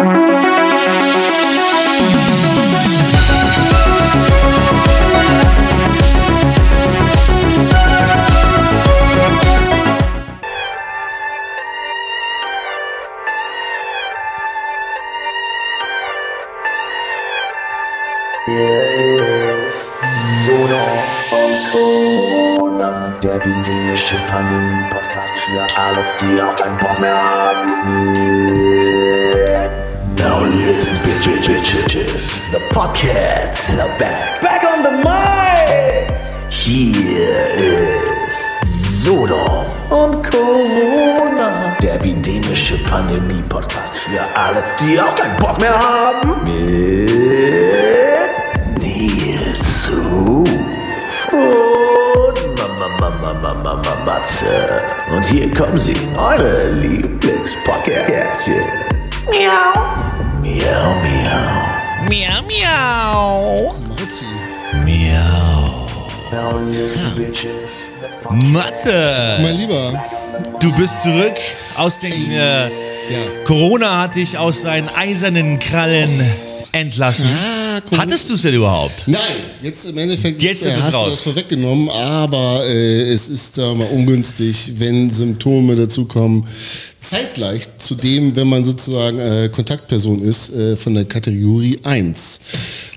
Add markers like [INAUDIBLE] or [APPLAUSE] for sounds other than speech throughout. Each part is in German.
Hier ist Sono und Corona, der epidemische Pandemie-Podcast für alle, die auch keinen Bock mehr haben. Bitches, the podcasts are back. Back on the mic! Hier ist Sodom und Corona, der epidemische Pandemie-Podcast für alle, die auch keinen Bock mehr haben. Mit Nils Ruf und Mama, Mama, Mama, Mama, Matze. Und hier kommen sie, eure Lieblingspodcastchen. Miau. Miau, miau. Miau, miau. Mauzi. Miau. Matze, Mein Lieber. du bist zurück aus den... Äh, Ja. Corona hat dich aus seinen eisernen Krallen entlassen. Ah, Corona- Hattest du es denn überhaupt? Nein, jetzt im Endeffekt Jetzt ist es hast raus. du das vorweggenommen, aber äh, es ist da mal ungünstig, wenn Symptome dazukommen. Zeitgleich zu dem, wenn man sozusagen äh, Kontaktperson ist äh, von der Kategorie 1.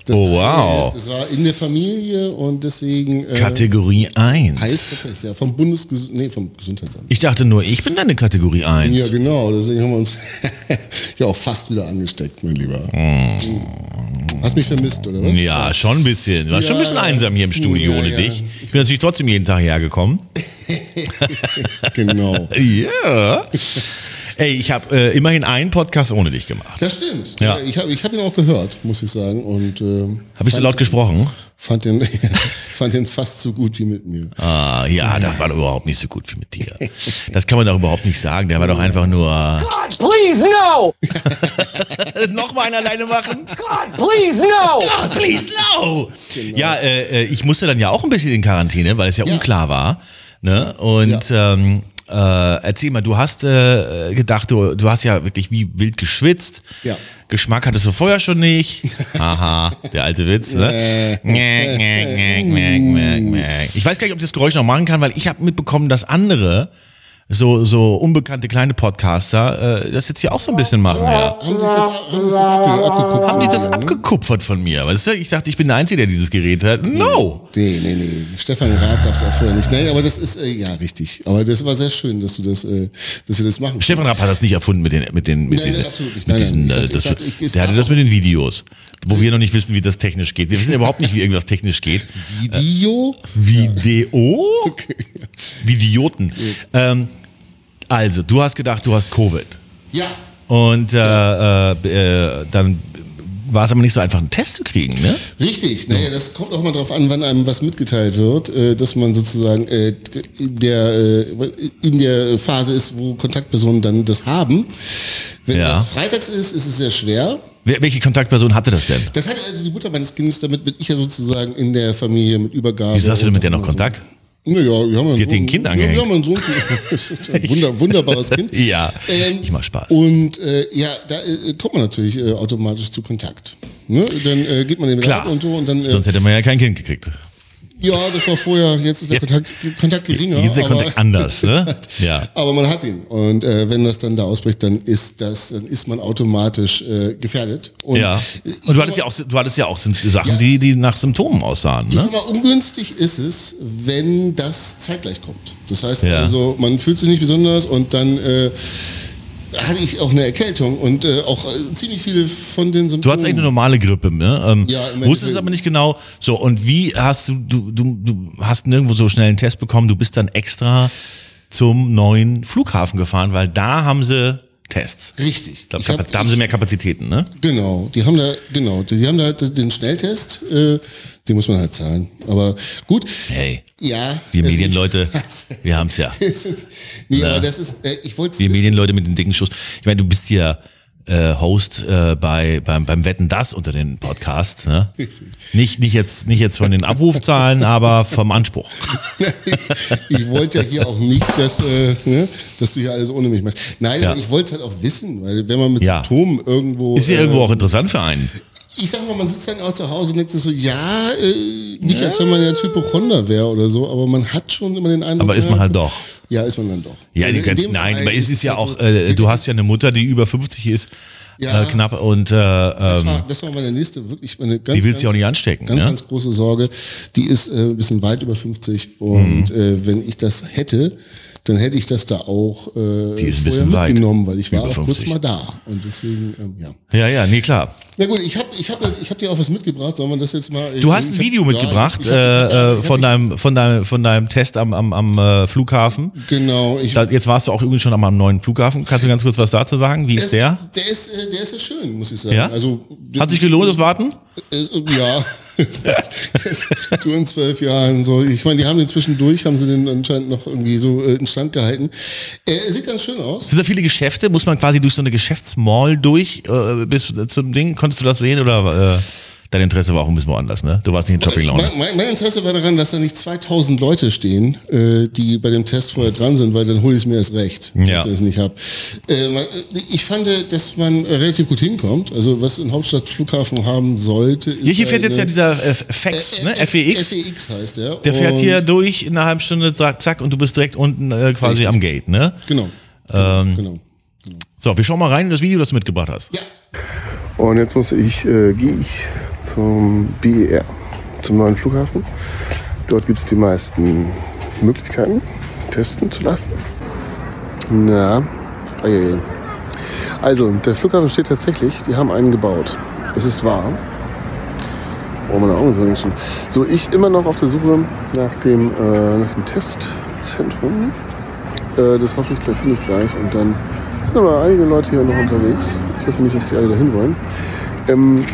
Das Oh, wow. Heißt, es war in der Familie und deswegen äh, Kategorie 1. heißt tatsächlich, ja, vom Bundes nee, vom Gesundheitsamt. Ich dachte nur, ich bin deine Kategorie 1. Ja, genau, deswegen haben wir uns [LAUGHS] ja auch fast wieder angesteckt, mein Lieber. Hast mich vermisst, oder was? Ja, schon ein bisschen. Du warst schon ein Ja, bisschen ja. einsam hier im Studio Ja, ohne ja. dich. Ich bin natürlich trotzdem jeden Tag hergekommen. [LAUGHS] Genau. [LAUGHS] Ja. Ey, ich habe äh, immerhin einen Podcast ohne dich gemacht. Das stimmt. Ja. Ja. Ich habe ich hab ihn auch gehört, muss ich sagen. Und ähm, Habe ich so laut gesprochen? Fand den, [LAUGHS] fand den fast so gut wie mit mir. Ah, ja, das war doch überhaupt nicht so gut wie mit dir. Das kann man doch überhaupt nicht sagen. Der war doch einfach nur. God, please, no! [LAUGHS] Nochmal einen alleine machen? God, please, no! Oh, please no! Ja, äh, äh, ich musste dann ja auch ein bisschen in Quarantäne, weil es ja, Ja. unklar war. Ne? Und ähm, äh, erzähl mal, du hast äh, gedacht, du, du hast ja wirklich wie wild geschwitzt. Ja. Geschmack hattest du vorher schon nicht. Haha, der alte Witz, ne? [LAUGHS] Ich weiß gar nicht, ob ich das Geräusch noch machen kann, weil ich habe mitbekommen, dass andere so, so unbekannte kleine Podcaster äh, das jetzt hier auch so ein bisschen machen. Ja. Haben sich das, haben sich das abge, abgeguckt? Haben die das abgekupfert von mir? Weißt du? Ich dachte, ich bin der Einzige, der dieses Gerät hat. No! Nee, nee, nee. Stefan Raab gab es auch vorher nicht. Nein, aber das ist, äh, ja, richtig. Aber das war sehr schön, dass du das, äh, dass wir das machen. Stefan Rapp hat das nicht erfunden mit den, mit den, mit Nein, diesen, nein, absolut nicht. mit Nein, diesen, nein. äh, das, ich- der hatte das mit den Videos, wo wir noch nicht wissen, wie das technisch geht. Wir wissen überhaupt nicht, wie irgendwas technisch geht. Video? Video? Vidioten. Ähm, also, du hast gedacht, du hast Covid. Ja. Und äh, äh, äh, dann war es aber nicht so einfach, einen Test zu kriegen, ne? Richtig, naja, das kommt auch mal drauf an, wann einem was mitgeteilt wird, äh, dass man sozusagen äh, in, der, äh, in der Phase ist, wo Kontaktpersonen dann das haben. Wenn Ja. das freitags ist, ist es sehr schwer. Wer, welche Kontaktperson hatte das denn? Das hat also die Mutter meines Kindes, damit bin ich ja sozusagen in der Familie mit Übergabe. Wieso hast du denn mit der noch und so. Kontakt? Naja, wir haben einen Sohn- Kind ja, angehängt. Wir haben einen Sohn, zu- [LAUGHS] ein Wunder, [LAUGHS] wunderbares Kind. Ja, Ähm, ich mach Spaß. Und äh, ja, da äh, kommt man natürlich äh, automatisch zu Kontakt. Ne? Dann äh, geht man den Klar, Rat und so und dann. Äh, sonst hätte man ja kein Kind gekriegt. Ja, das war vorher, jetzt ist der Kontakt, Kontakt geringer. Jetzt ist der aber- Kontakt anders, ne? [LAUGHS] Ja. Aber man hat ihn. Und äh, wenn das dann da ausbricht, dann ist das, dann ist man automatisch äh, gefährdet. Und Ja. ich Und du hattest ja auch, du hattest ja auch Sachen, Ja. die, die nach Symptomen aussahen, Ich ne? sag mal, ungünstig ist es, wenn das zeitgleich kommt. Das heißt Ja. also, man fühlt sich nicht besonders und dann äh, hatte ich auch eine Erkältung und äh, auch äh, ziemlich viele von den Symptomen. Du hattest eigentlich eine normale Grippe, ne? Ähm, Ja, im wusstest aber nicht genau. So, und wie hast du, du, du, du hast nirgendwo so schnell einen Test bekommen, du bist dann extra zum neuen Flughafen gefahren, weil da haben sie Tests. Richtig. Ich hab- da haben sie mehr Kapazitäten, ne? Genau, die haben da, genau, die haben da halt den Schnelltest, äh, den muss man halt zahlen. Aber gut, Hey, ja. wir es- Medienleute, [LAUGHS] wir haben's ja. [LAUGHS] nee, Ja. aber das ist, äh, ich wollte Wir Medienleute mit den dicken Schuss. Ich meine, du bist ja äh, Host äh, bei beim, beim Wetten das unter den Podcast. Ne? Nicht nicht jetzt nicht jetzt von den Abrufzahlen, [LAUGHS] aber vom Anspruch. [LAUGHS] ich wollte ja hier auch nicht, dass, äh, ne, dass du hier alles ohne mich machst. Nein, Ja. ich wollte es halt auch wissen, weil wenn man mit Ja. Symptomen irgendwo. Ist ja äh, irgendwo auch interessant für einen. Ich sag mal, man sitzt dann auch zu Hause und denkt sich so, ja, äh, nicht als wenn man jetzt Hypochonder wäre oder so, aber man hat schon immer den Eindruck. Aber ist man ja, halt doch. Ja, ist man dann doch. Ja, die Also in ganzen, nein, aber es ist ja halt auch, äh, du hast ja eine Mutter, die über 50 ist, Ja. äh, knapp und äh, Das ähm, war, das war meine nächste, wirklich meine ganz, Die willst du auch nicht anstecken, Ganz, ne? ganz große Sorge. Die ist äh, ein bisschen weit über 50 und Mhm. äh, wenn ich das hätte, dann hätte ich das da auch äh, Die ist ein vorher bisschen weit. mitgenommen, weil ich war Über auch 50. kurz mal da und deswegen, ähm, ja. ja, ja, nee, klar. Na gut, ich habe ich hab, ich hab dir auch was mitgebracht, sollen wir das jetzt mal... Du hast ein Video mitgebracht äh, äh, von, deinem, von, deinem, von deinem Test am, am, am äh, Flughafen. Genau, ich... Da, jetzt warst du auch übrigens schon am, am neuen Flughafen. Kannst du ganz kurz was dazu sagen? Wie ist der? Der ist, äh, der ist ja schön, muss ich sagen. Ja? Also, Hat sich gelohnt, das Warten? Äh, ja. [LAUGHS] Du in zwölf Jahren so. Ich meine, die haben den zwischendurch, haben sie den anscheinend noch irgendwie so äh, in Stand gehalten. Äh, sieht ganz schön aus. Sind da viele Geschäfte? Muss man quasi durch so eine Geschäftsmall durch äh, bis zum Ding? Konntest du das sehen oder äh, dein Interesse war auch ein bisschen woanders, ne? Du warst nicht in Shopping Laune. Mein, mein, mein Interesse war daran, dass da nicht 2000 Leute stehen, äh, die bei dem Test vorher dran sind, weil dann hole ich es mir erst recht, Ja. dass ich es nicht habe. Äh, ich fand, äh, dass man äh, relativ gut hinkommt. Also was ein Hauptstadtflughafen haben sollte, ist Hier, hier fährt jetzt ja dieser äh, FEX, ne? F- FEX. FEX heißt der. Der fährt hier durch in einer halben Stunde, zack, zack, und du bist direkt unten äh, quasi Richtig. am Gate, ne? Genau. Ähm, genau. So, wir schauen mal rein in das Video, das du mitgebracht hast. Ja. Und jetzt muss ich, äh, gehe ich zum BER, zum neuen Flughafen. Dort gibt es die meisten Möglichkeiten, testen zu lassen. Na, also der Flughafen steht tatsächlich, die haben einen gebaut. Das ist wahr. Oh, meine Augen sind schon. So, ich immer noch auf der Suche nach dem, äh, nach dem Testzentrum. Äh, das hoffe ich, gleich finde ich gleich. Und dann sind aber einige Leute hier noch unterwegs. Ich hoffe nicht, dass die alle dahin wollen. Ähm,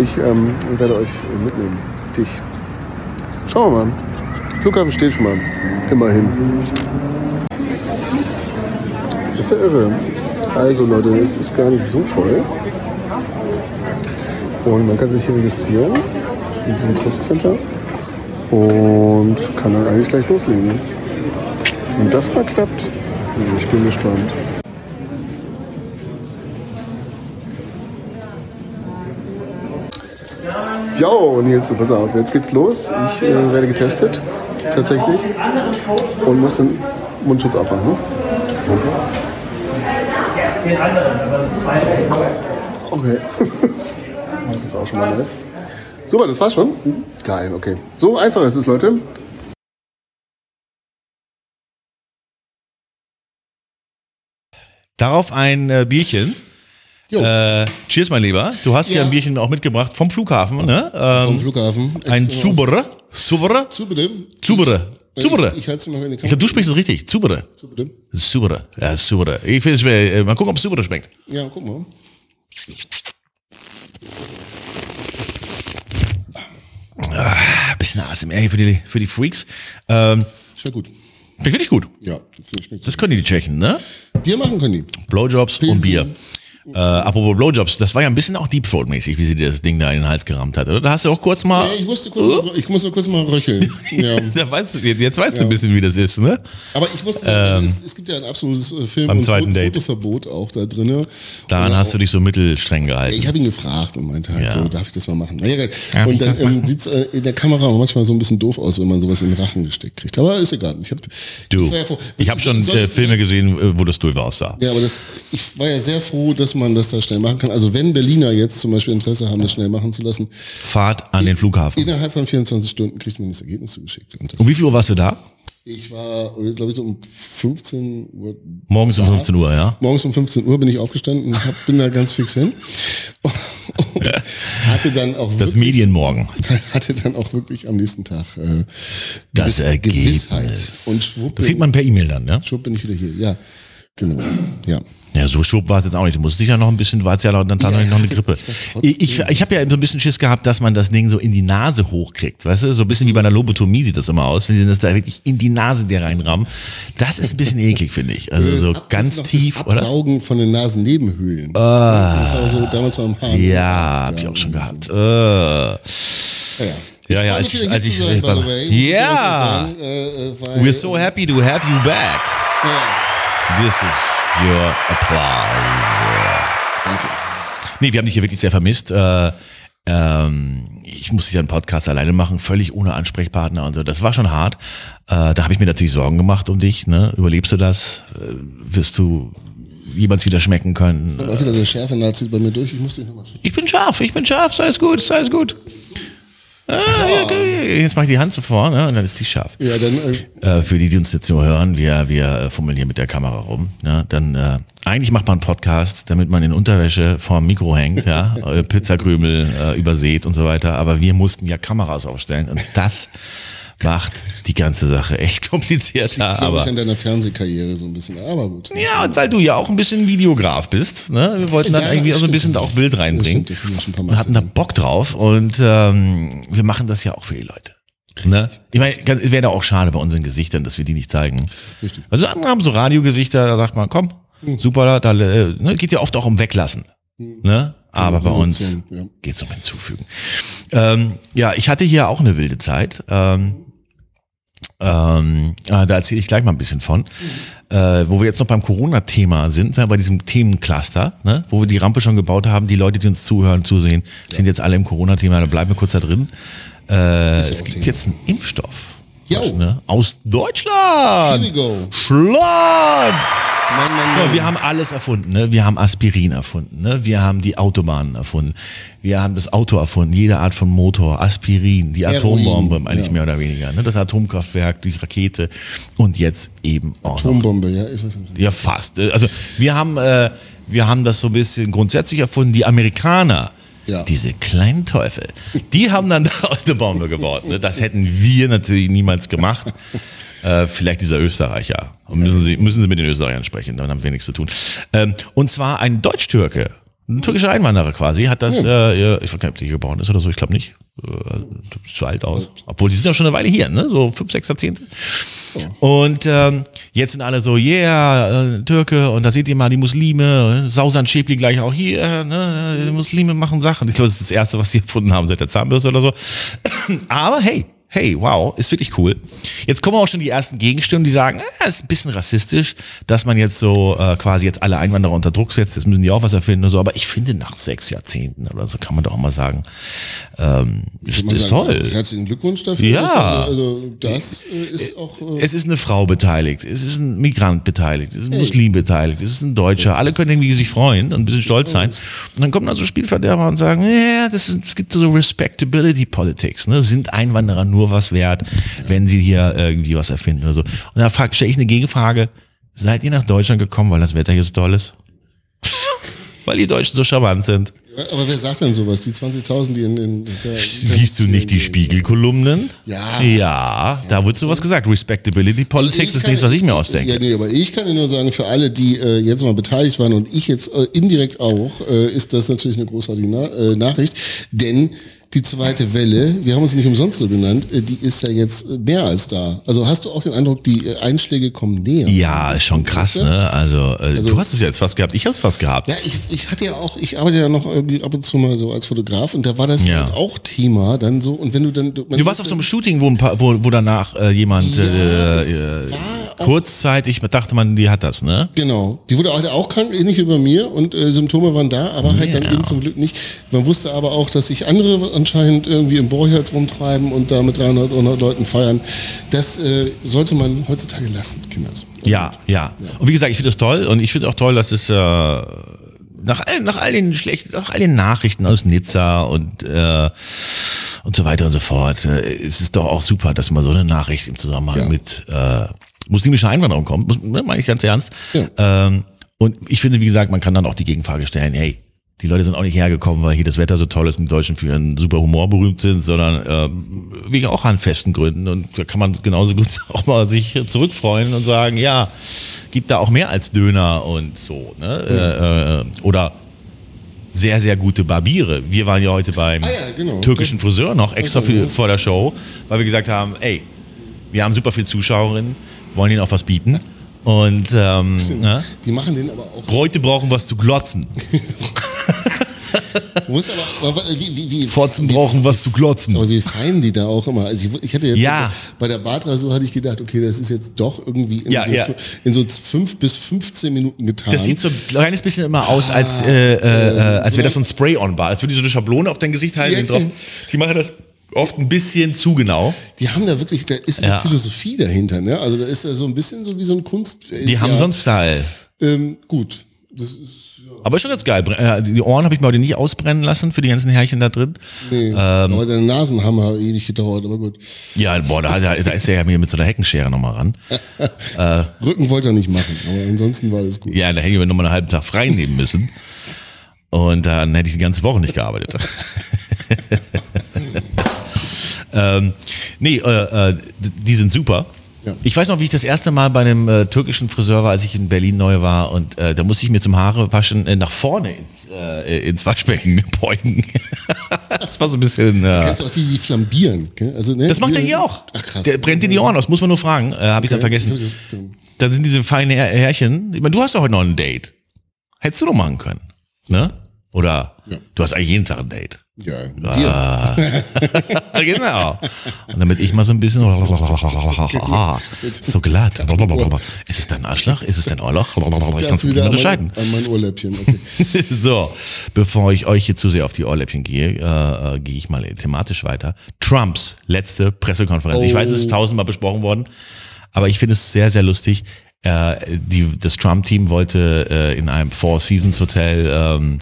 ich ähm, werde euch mitnehmen. Dich. Schauen wir mal. Flughafen steht schon mal. Immerhin. Ist ja irre. Also Leute, es ist gar nicht so voll. Und man kann sich hier registrieren in diesem Testcenter und kann dann eigentlich gleich loslegen. Wenn das mal klappt, ich bin gespannt. Jo, Nils, pass auf, jetzt geht's los. Ich äh, werde getestet, tatsächlich. Und muss den Mundschutz abmachen. Okay. [LAUGHS] das ist auch schon mal nice. Super, das war's schon? Geil, okay. So einfach ist es, Leute. Darauf ein äh, Bierchen. Äh, cheers, mein Lieber. Du hast hier Ja. ein Bierchen auch mitgebracht vom Flughafen, ne? vom Ähm, Flughafen. ein Zubere. Zubere? Zubere. Zubere. Ich, Zubere. ich, ich halte es mal in die Ich glaube, du sprichst es richtig. Zubere. Zubere. Zubere. Ja, Zubere. Ich finde es schwer. Äh, Mal gucken, ob es Zubere schmeckt. Ja, guck mal. Ein bisschen ASMR hier für die, für die Freaks. Ähm, Schmeckt gut. schmeckt wirklich gut. Ja, finde ich schmeckt Das können die, die Tschechen, ne? Bier machen können die. Blowjobs und Pilsen. Bier. Äh, apropos Blowjobs, das war ja ein bisschen auch Deep Throat-mäßig, wie sie dir das Ding da in den Hals gerammt hat, oder? Da hast du auch kurz mal. Ja, ich musste kurz, mal, ich muss nur kurz mal röcheln. [LAUGHS] ja. da weißt du, jetzt weißt du ein bisschen, wie das ist, ne? Aber ich muss sagen, es, es gibt ja ein absolutes äh, Film- beim und zweiten Date. Fotoverbot auch da drin. Daran hast du dich so mittelstreng gehalten. Ich habe ihn gefragt und meinte halt Ja. so, darf ich das mal machen? Naja, geil. Ich und dann ähm, sieht es äh, in der Kamera manchmal so ein bisschen doof aus, wenn man sowas in den Rachen gesteckt kriegt. Aber ist egal. Ich habe war ja ich habe schon äh, ich- Filme gesehen, äh, wo das doof aussah. Ja, aber das, ich war ja sehr froh, dass man das da schnell machen kann. Also wenn Berliner jetzt zum Beispiel Interesse haben, das schnell machen zu lassen, Fahrt an den Flughafen. innerhalb von 24 Stunden kriegt man das Ergebnis zugeschickt. Und das, Um wie viel Uhr warst du da? ich war, glaube ich, so um 15 Uhr Morgens um 15 Uhr, ja? Morgens um 15 Uhr bin ich aufgestanden und hab, bin da ganz fix hin. Und hatte dann auch Das wirklich, Medienmorgen. [LAUGHS] hatte dann auch wirklich am nächsten Tag äh, Das Ergebnis. Gewissheit. Und schwupp Das kriegt man per E-Mail dann, ja? schwupp bin ich wieder hier. Ja. Genau. Ja. Ja, so schwupp war es jetzt auch nicht. Du musst dich ja noch ein bisschen, du hattest ja dann ja, noch eine Grippe. Ich, ich, ich habe ja so ein bisschen Schiss gehabt, dass man das Ding so in die Nase hochkriegt. Weißt du, so ein bisschen wie bei einer Lobotomie sieht das immer aus, wenn sie das da wirklich in die Nase dir reinrammen. Das ist ein bisschen eklig, finde ich. Also so Ab- ganz das tief, das oder? Von den Nasennebenhöhlen. das war so damals beim Haar. Ja, hab ich auch schon gehabt. Äh. Ja, ja. Ja, ja, als als ich- Ja. sagen, äh, äh, We're so happy to have you back. Ja, This is your applause. danke. Nee, wir haben dich hier wirklich sehr vermisst. Äh, ähm, ich musste ja einen Podcast alleine machen, völlig ohne Ansprechpartner und so. Das war schon hart. Äh, da habe ich mir natürlich Sorgen gemacht um dich. Ne? Überlebst du das? Äh, wirst du jemals wieder schmecken können? Auch wieder der Schärfe-Nazi bei mir durch. Ich muss dich nochmal. Ich bin scharf, ich bin scharf, sei es gut, sei es gut. Ah, okay. Jetzt mache ich die Hand so vor ne? und dann ist die scharf. Ja, dann, äh, Äh, für die, die uns jetzt nur hören, wir, wir äh, fummeln hier mit der Kamera rum. Ne? Dann äh, eigentlich macht man einen Podcast, damit man in Unterwäsche vorm Mikro hängt, ja, [LAUGHS] äh, Pizzakrümel äh, übersät und so weiter. Aber wir mussten ja Kameras aufstellen und das macht die ganze Sache echt komplizierter. glaube Aber ich an deiner Fernsehkarriere so ein bisschen. Aber gut. ja, und weil du ja auch ein bisschen Videograf bist, ne? Wir wollten dann Ja, irgendwie auch so ein bisschen auch Bild reinbringen. Das stimmt, das schon ein paar Mal und hatten da. Bock drauf und ähm, wir machen das ja auch für die Leute. Ne? Ich meine, es wäre doch auch schade bei unseren Gesichtern, dass wir die nicht zeigen. Richtig. Also andere haben so Radiogesichter, da sagt man, komm, super, da äh, ne, geht ja oft auch um Weglassen. Ne? Aber bei uns ja. geht es um Hinzufügen. Ähm, ja, ich hatte hier auch eine wilde Zeit. Ähm, ähm, äh, da erzähle ich gleich mal ein bisschen von. Äh, wo wir jetzt noch beim Corona-Thema sind, ne, bei diesem Themencluster, ne, wo wir die Rampe schon gebaut haben, die Leute, die uns zuhören, zusehen, sind jetzt alle im Corona-Thema, da bleiben wir kurz da drin. Äh, es gibt Thema. jetzt einen Impfstoff. Jo. Ne, aus Deutschland. Here we go. Schland! Mann, Mann, Ja, Mann. wir haben alles erfunden. Ne? Wir haben Aspirin erfunden. Ne? Wir haben die Autobahnen erfunden. Wir haben das Auto erfunden. Jede Art von Motor, Aspirin, die Heroin, Atombombe, eigentlich ja. mehr oder weniger. Ne? Das Atomkraftwerk, die Rakete und jetzt eben auch noch. Atombombe, ja, ich weiß nicht. Ja, fast. Also wir haben, äh, wir haben das so ein bisschen grundsätzlich erfunden. Die Amerikaner, Ja. diese kleinen Teufel, die haben dann daraus eine Bombe gebaut. Ne? Das hätten wir natürlich niemals gemacht. Äh, vielleicht dieser Österreicher. Und müssen Sie, müssen Sie mit den Österreichern sprechen, dann haben wir nichts zu tun. Ähm, und zwar ein Deutsch-Türke. Ein türkischer Einwanderer quasi hat das, äh, ich weiß gar nicht, ob der hier geboren ist oder so, ich glaube nicht. Äh, zu alt aus. Obwohl, die sind ja schon eine Weile hier, ne? So fünf, sechs Jahrzehnte. Und ähm, jetzt sind alle so, yeah, äh, Türke, und da seht ihr mal die Muslime, Sausan Schäbli gleich auch hier, ne, die Muslime machen Sachen. Ich glaube, das ist das Erste, was sie [LAUGHS] erfunden haben seit der Zahnbürste oder so. Aber hey, hey, wow, ist wirklich cool. Jetzt kommen auch schon die ersten Gegenstimmen, die sagen, ah, ist ein bisschen rassistisch, dass man jetzt so äh, quasi jetzt alle Einwanderer unter Druck setzt, jetzt müssen die auch was erfinden und so. Aber ich finde, nach sechs Jahrzehnten oder so kann man doch auch mal sagen, ähm, ist, ist sagen, toll. Herzlichen Glückwunsch dafür. Ja. Also das äh, ist auch. Äh, Es ist eine Frau beteiligt, es ist ein Migrant beteiligt, es ist ein Muslim beteiligt, es ist ein Deutscher. Alle können irgendwie sich freuen und ein bisschen stolz sein. Und dann kommen dann so Spielverderber und sagen, ja, das ist, es gibt so Respectability Politics. Ne? Sind Einwanderer nur was wert, wenn sie hier irgendwie was erfinden oder so? Und da stelle ich eine Gegenfrage. Seid ihr nach Deutschland gekommen, weil das Wetter hier so toll ist? [LAUGHS] weil die Deutschen so charmant sind. aber wer sagt denn sowas? Die 20.000, die in, in der, Liest du nicht die Spiegelkolumnen? Ja. Ja, da wird sowas gesagt. Respectability Politics ist nichts, was ich mir ausdenke. Ja, nee, aber ich kann nur sagen, für alle, die äh, jetzt mal beteiligt waren und ich jetzt äh, indirekt auch, äh, ist das natürlich eine großartige Na äh, Nachricht. Denn die zweite Welle, wir haben uns nicht umsonst so genannt, äh, die ist ja jetzt äh, mehr als da. Also hast du auch den Eindruck, die äh, Einschläge kommen näher? Ja, ist schon krass, ne? Also, äh, du hast es ja jetzt fast gehabt, ich hab's fast gehabt. Ja, ich, ich hatte ja auch, ich arbeite ja noch irgendwie ab und zu mal so als Fotograf und da war das Ja. jetzt auch Thema dann so und wenn du dann Du warst auf so einem Shooting, wo, ein paar, wo, wo danach äh, jemand Ja, äh, es äh, war kurzzeitig dachte man, die hat das, ne? Genau. Die wurde halt auch krank, ähnlich wie bei mir und äh, Symptome waren da, aber halt dann Ja. eben zum Glück nicht. Man wusste aber auch, dass sich andere anscheinend irgendwie im Borcherz rumtreiben und da mit 300 oder Leuten feiern. Das äh, sollte man heutzutage lassen, Kinders. Ja, ja. Und wie gesagt, ich finde das toll und ich finde auch toll, dass es äh, nach, all, nach all den schlechten, nach all den Nachrichten aus Nizza und äh, und so weiter und so fort, äh, es ist doch auch super, dass mal so eine Nachricht im Zusammenhang Ja. mit äh, muslimischer Einwanderung kommt, muss, ne, meine ich ganz ernst. Ja. Ähm, und ich finde, wie gesagt, man kann dann auch die Gegenfrage stellen, hey, die Leute sind auch nicht hergekommen, weil hier das Wetter so toll ist und die Deutschen für ihren super Humor berühmt sind, sondern ähm, wegen auch an festen Gründen. Und da kann man genauso gut [LAUGHS] auch mal sich zurückfreuen und sagen, ja, gibt da auch mehr als Döner und so. Ne? Äh, äh, oder sehr, sehr gute Barbiere. Wir waren ja heute beim Ah ja, genau. türkischen Friseur noch extra Okay, für, ja. vor der Show, weil wir gesagt haben, ey, wir haben super viele Zuschauerinnen, wollen ihnen auch was bieten. Und ähm, ne? Die machen den aber auch. Leute brauchen was zu glotzen. [LAUGHS] Muss aber, aber wie, wie, wie, Fotzen brauchen was zu glotzen. Aber wie fein die da auch immer. Also ich, ich hatte jetzt Ja. bei der Bartrasur hatte ich gedacht, okay, das ist jetzt doch irgendwie in, Ja, so, ja. in so fünf bis 15 Minuten getan. Das sieht so ein kleines bisschen immer aus, als, äh, äh, äh, als so wäre das so ein Spray-on war. Als würde die so eine Schablone auf dein Gesicht halten. Ja, okay. Die machen das oft ein bisschen zu genau. die haben da wirklich, da ist Ja. eine Philosophie dahinter. Ne? Also da ist da so ein bisschen so wie so ein Kunst. äh, Die haben ja, so einen Style. Ähm, gut. Das ist, ja, Aber ist schon ganz geil. Äh, Die Ohren habe ich mir heute nicht ausbrennen lassen für die ganzen Härchen da drin. nee. Ähm. aber deine Nasenhammer hat eh nicht gedauert, aber gut. Ja, boah, da, da ist er ja mir mit so einer Heckenschere nochmal ran. [LAUGHS] Rücken wollte er nicht machen, aber ansonsten war alles gut. Ja, da hätte ich mir nochmal einen halben Tag frei nehmen müssen. Und dann hätte ich die ganze Woche nicht gearbeitet. [LAUGHS] ähm, nee, äh, äh, die sind super. Ja. Ich weiß noch, wie ich das erste Mal bei einem äh, türkischen Friseur war, als ich in Berlin neu war. Und äh, da musste ich mir zum Haare waschen äh, nach vorne ins, äh, ins Waschbecken [LAUGHS] beugen. das war so ein bisschen... Äh, Kennst du auch die, die flambieren? gell? Also, ne? das macht er hier auch. Ach krass. Der brennt dir die Ohren aus, muss man nur fragen. Äh, Habe ich dann vergessen. Dann sind diese feinen Här- Härchen. Ich meine, du hast ja heute noch ein Date. Hättest du doch machen können. Ne? Oder Ja. du hast eigentlich jeden Tag ein Date. Ja, mit dir. [LAUGHS] genau. Und damit ich mal so ein bisschen so glatt. Ist es dein Arschloch? Ist es dein Ohrloch? Ich kann es nicht wieder an mein, unterscheiden. an mein Ohrläppchen. Okay. [LAUGHS] So, bevor ich euch hier zu sehr auf die Ohrläppchen gehe, äh, äh, gehe ich mal thematisch weiter. Trumps letzte Pressekonferenz. Ich weiß, es ist tausendmal besprochen worden, aber ich finde es sehr, sehr lustig. Äh, die, das Trump-Team wollte äh, in einem Four Seasons Hotel ähm,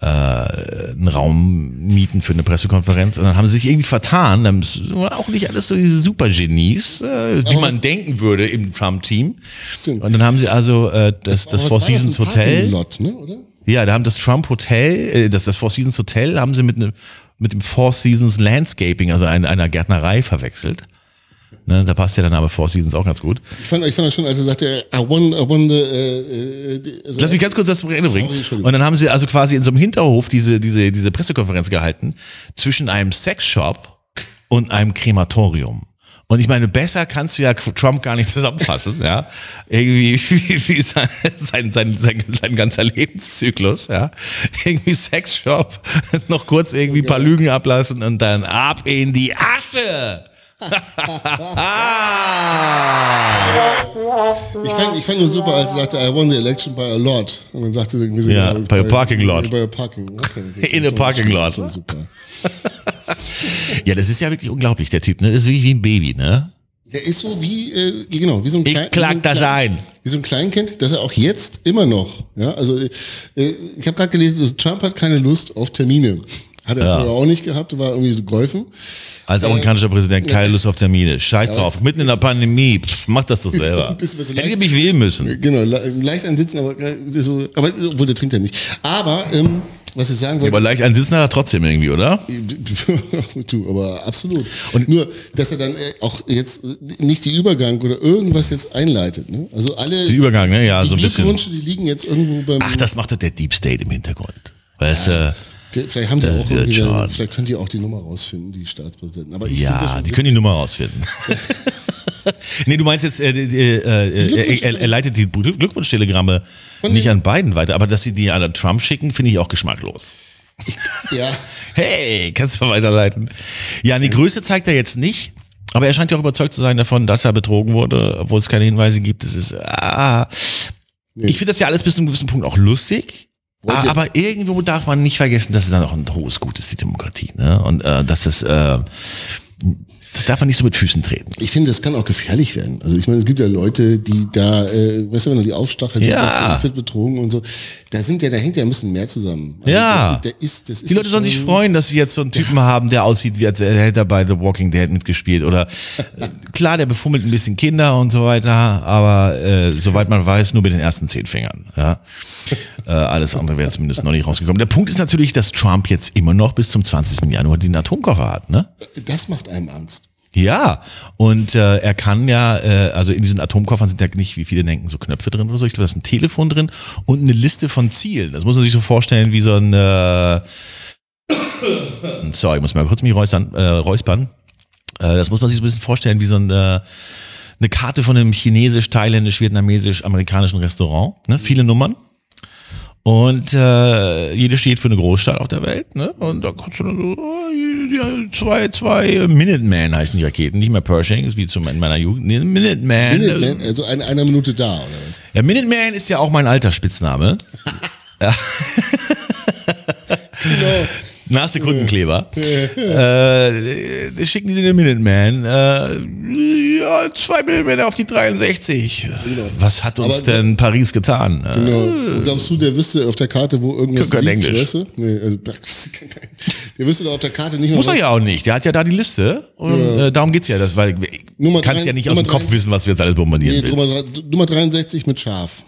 äh, einen Raum mieten für eine Pressekonferenz und dann haben sie sich irgendwie vertan. Dann sind auch nicht alles so diese Supergenies, äh, die man denken würde im Trump-Team. Und dann haben sie also äh, das, das Four Seasons Ein Hotel. Lot, ne, oder? Ja, da haben das Trump Hotel, äh, das, das Four Seasons Hotel, haben sie mit, ne, mit dem Four Seasons Landscaping, also ein, einer Gärtnerei verwechselt. Ne, da passt ja der Name Four Seasons auch ganz gut. Ich fand, ich fand das schon, als er sagte, I won, I won the, äh, äh, die- also Lass mich ganz kurz das Ende bringen. Und dann haben sie also quasi in so einem Hinterhof diese, diese, diese Pressekonferenz gehalten zwischen einem Sexshop und einem Krematorium. Und ich meine, besser kannst du ja Trump gar nicht [LAUGHS] zusammenfassen, ja. Irgendwie [LAUGHS] wie, wie sein, sein, sein, sein, sein ganzer Lebenszyklus, ja. Irgendwie Sexshop, [LAUGHS] noch kurz irgendwie ein paar Lügen ablassen und dann ab in die Asche. [LAUGHS] Ich fand, ich fand nur super, als er sagte, I won the election by a lot. Und dann sagte er irgendwie so, Ja, by a parking lot. By a parking, okay. [LAUGHS] In a parking lot. Super. [LAUGHS] Ja, das ist ja wirklich unglaublich, der Typ, ne? Das ist wie, wie ein Baby, ne? Der ist so wie, äh, genau, wie so ein Ich Klein- wie klag so das Klein- ein. Wie so ein Kleinkind, das er auch jetzt immer noch, ja, also äh, ich habe gerade gelesen, Trump hat keine Lust auf Termine. Hat er Ja. auch nicht gehabt, war irgendwie so geholfen. Als amerikanischer Präsident keine Lust auf Termine. Scheiß drauf. es- Mitten in der Pandemie. Pff, mach das doch so selber. ein bisschen Hätte mich wählen müssen. Genau, le- leicht ein Sitzen, aber äh, so, aber obwohl der trinkt ja nicht. Aber ähm, was ich sagen Ja, wollte, aber leicht ein Sitzen hat er trotzdem irgendwie, oder? [LAUGHS] du, aber absolut. Und nur, dass er dann äh, auch jetzt äh, nicht die Übergang oder irgendwas jetzt einleitet. Ne? Also alle Der Übergang, ne? Ja, die so ein bisschen. Glückwünsche, die liegen jetzt irgendwo beim. Ach, das macht doch der Deep State im Hintergrund. Weißt du? Der, vielleicht haben die Das auch irgendwie, schon. vielleicht können die auch die Nummer rausfinden, die Staatspräsidenten. Aber ich finde das Ja, die können die Nummer rausfinden. [LAUGHS] nee, du meinst jetzt, äh, äh, äh, er, leitet die Glückwunschtelegramme nicht an beiden weiter, aber dass sie die an Trump schicken, finde ich auch geschmacklos. Ja, [LAUGHS] Hey, kannst du mal weiterleiten? Ja, die Größe zeigt er jetzt nicht. Aber er scheint ja auch überzeugt zu sein davon, dass er betrogen wurde, obwohl es keine Hinweise gibt. Das ist, ah. Ich finde das ja alles bis zu einem gewissen Punkt auch lustig. Wollt Ah, aber irgendwo darf man nicht vergessen, dass es dann auch ein hohes Gut ist, die Demokratie. Ne? Und äh, dass das, äh, Das darf man nicht so mit Füßen treten. Ich finde, das kann auch gefährlich werden. Also ich meine, es gibt ja Leute, die da, äh, weißt du, wenn du die aufstacheln, Ja. wird betrogen und so. Da sind ja, da hängt ja ein bisschen mehr zusammen. Also Ja. Der, der ist, das ist Die Leute sollen sich freuen, dass sie jetzt so einen Typen haben, der aussieht, wie als hätte er bei The Walking Dead mitgespielt. Oder äh, klar, der befummelt ein bisschen Kinder und so weiter, aber äh, soweit man weiß, nur mit den ersten zehn Fingern. Ja? Äh, alles andere wäre zumindest noch nicht rausgekommen. Der Punkt ist natürlich, dass Trump jetzt immer noch bis zum 20. Januar den Atomkoffer hat, ne? Das macht einem Angst. Ja, und äh, er kann ja, äh, also in diesen Atomkoffern sind ja nicht, wie viele denken, so Knöpfe drin oder so. Ich glaube, da ist ein Telefon drin und eine Liste von Zielen. Das muss man sich so vorstellen wie so ein, äh, [COUGHS] sorry, ich muss mal kurz mich räuspern. Äh, räuspern. Äh, das muss man sich so ein bisschen vorstellen wie so ein, äh, eine Karte von einem chinesisch, thailändisch, vietnamesisch, amerikanischen Restaurant. Ne? Viele Nummern. Und äh, jede steht für eine Großstadt auf der Welt, ne? Und da kannst du dann so, ja, zwei, zwei Minuteman heißen die Raketen, nicht mehr Pershing, wie zum in meiner Jugend. Nee, Minuteman. Minuteman, also in einer Minute da, oder was? Ja, Minuteman ist ja auch mein alter Spitzname. [LAUGHS] ja. Nach Sekundenkleber. äh, äh, schicken die den Minuteman. Äh, ja, zwei Minuteman auf die 63. Was hat uns Aber- denn Paris getan? Äh, Genau. Glaubst du, der wüsste auf der Karte, wo irgendwas liegt, Englisch. weißt du? Nee, also, [LAUGHS] der wüsste doch auf der Karte nicht mal Muss er ja auch nicht. Der hat ja da die Liste. Und äh, darum geht's ja. Das, weil Nummer kannst drei- ja nicht aus Nummer dem Kopf drei- wissen, was du jetzt alles bombardieren Nee. Nummer, Nummer 63 mit Schaf.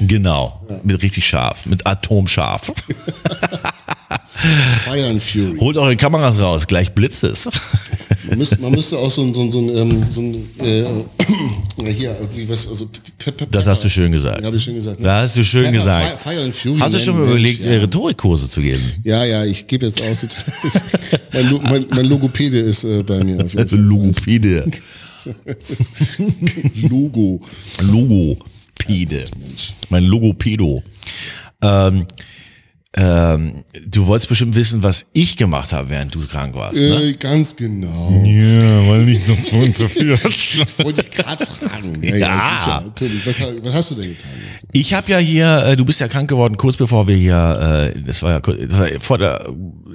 Genau. Mit richtig scharf. Mit Atomscharf. [LAUGHS] Fire and Fury. Holt eure Kameras raus. Gleich blitzt es. Man müsste, man müsste auch so ein, so ein, so ein, ähm, so ein äh, [CLEARS THROAT] hier, irgendwie was, also Pe- Pe- Das hast du schön gesagt. Habe ich schön gesagt. ne? Da hast du schön Pepper, gesagt. Fire, and Fury. Hast du schon mal überlegt, ja. Rhetorikkurse zu geben? Ja, ja, ich gebe jetzt auch [LAUGHS] mein, Lo- mein, mein Logopäde ist äh, bei mir auf jeden Fall. Logopäde. [LAUGHS] Logo. Logopede. Mein Logopedo. Ähm, ähm, du wolltest bestimmt wissen, was ich gemacht habe, während du krank warst. Ne? Äh, ganz genau. Ja, weil nicht noch so interessiert. [LAUGHS] Wollte ich gerade fragen. Ja, Ja. ja. sicher, natürlich. Was, was hast du denn getan? Ich habe ja hier, äh, du bist ja krank geworden, kurz bevor wir hier, äh, das war ja kurz- das war vor der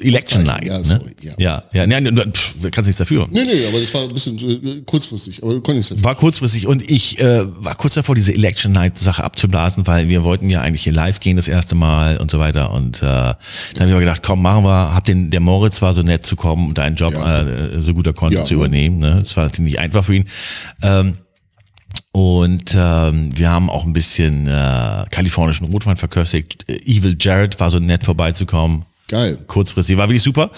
Election Night. Ja, ne? sorry, ja. ja, ja, ja, nee, pff, kannst nichts dafür. Nee, nee, aber das war ein bisschen äh, kurzfristig, aber du konntest nicht. War kurzfristig und ich äh, war kurz davor, diese Election Night Sache abzublasen, weil wir wollten ja eigentlich hier live gehen das erste Mal und so weiter. Und äh, dann haben wir gedacht, komm, machen wir. Hab den, der Moritz war so nett zu kommen und deinen Job Ja. äh, so gut er konnte Ja. zu übernehmen. Ne? Das war natürlich nicht einfach für ihn. Ähm, und ähm, wir haben auch ein bisschen äh, kalifornischen Rotwein verköstigt. Äh, Evil Jared war so nett vorbeizukommen Geil. kurzfristig. War wirklich super.